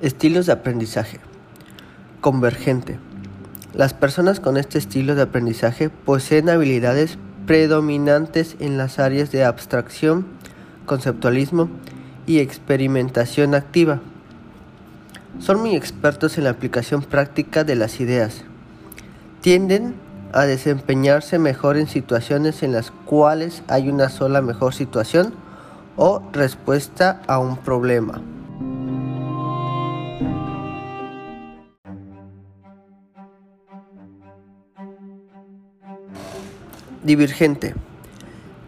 Estilos de aprendizaje. Convergente. Las personas con este estilo de aprendizaje poseen habilidades predominantes en las áreas de abstracción, conceptualismo y experimentación activa. Son muy expertos en la aplicación práctica de las ideas. Tienden a desempeñarse mejor en situaciones en las cuales hay una sola mejor situación o respuesta a un problema. Divergente.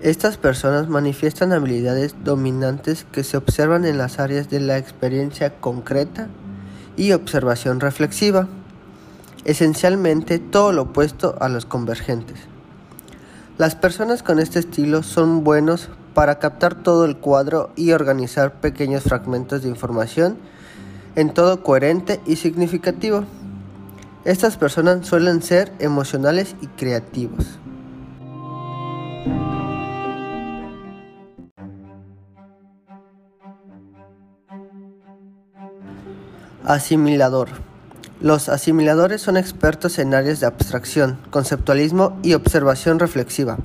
Estas personas manifiestan habilidades dominantes que se observan en las áreas de la experiencia concreta y observación reflexiva, esencialmente todo lo opuesto a los convergentes. Las personas con este estilo son buenos para captar todo el cuadro y organizar pequeños fragmentos de información en todo coherente y significativo. Estas personas suelen ser emocionales y creativos. Asimilador. Los asimiladores son expertos en áreas de abstracción, conceptualismo y observación reflexiva.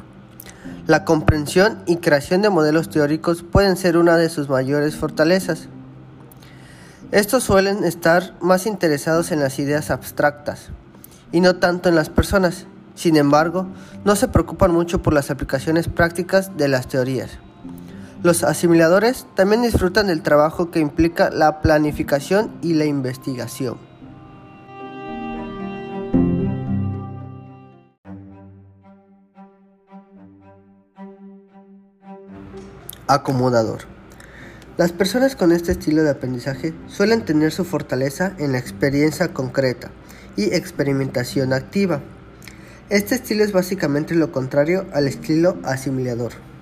La comprensión y creación de modelos teóricos pueden ser una de sus mayores fortalezas. Estos suelen estar más interesados en las ideas abstractas y no tanto en las personas. Sin embargo, no se preocupan mucho por las aplicaciones prácticas de las teorías. Los asimiladores también disfrutan del trabajo que implica la planificación y la investigación. Acomodador. Las personas con este estilo de aprendizaje suelen tener su fortaleza en la experiencia concreta y experimentación activa. Este estilo es básicamente lo contrario al estilo asimilador.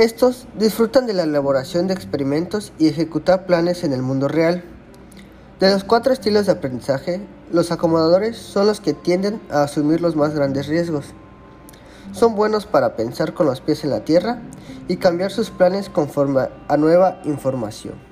Estos disfrutan de la elaboración de experimentos y ejecutar planes en el mundo real. De los cuatro estilos de aprendizaje, los acomodadores son los que tienden a asumir los más grandes riesgos. Son buenos para pensar con los pies en la tierra y cambiar sus planes conforme a nueva información.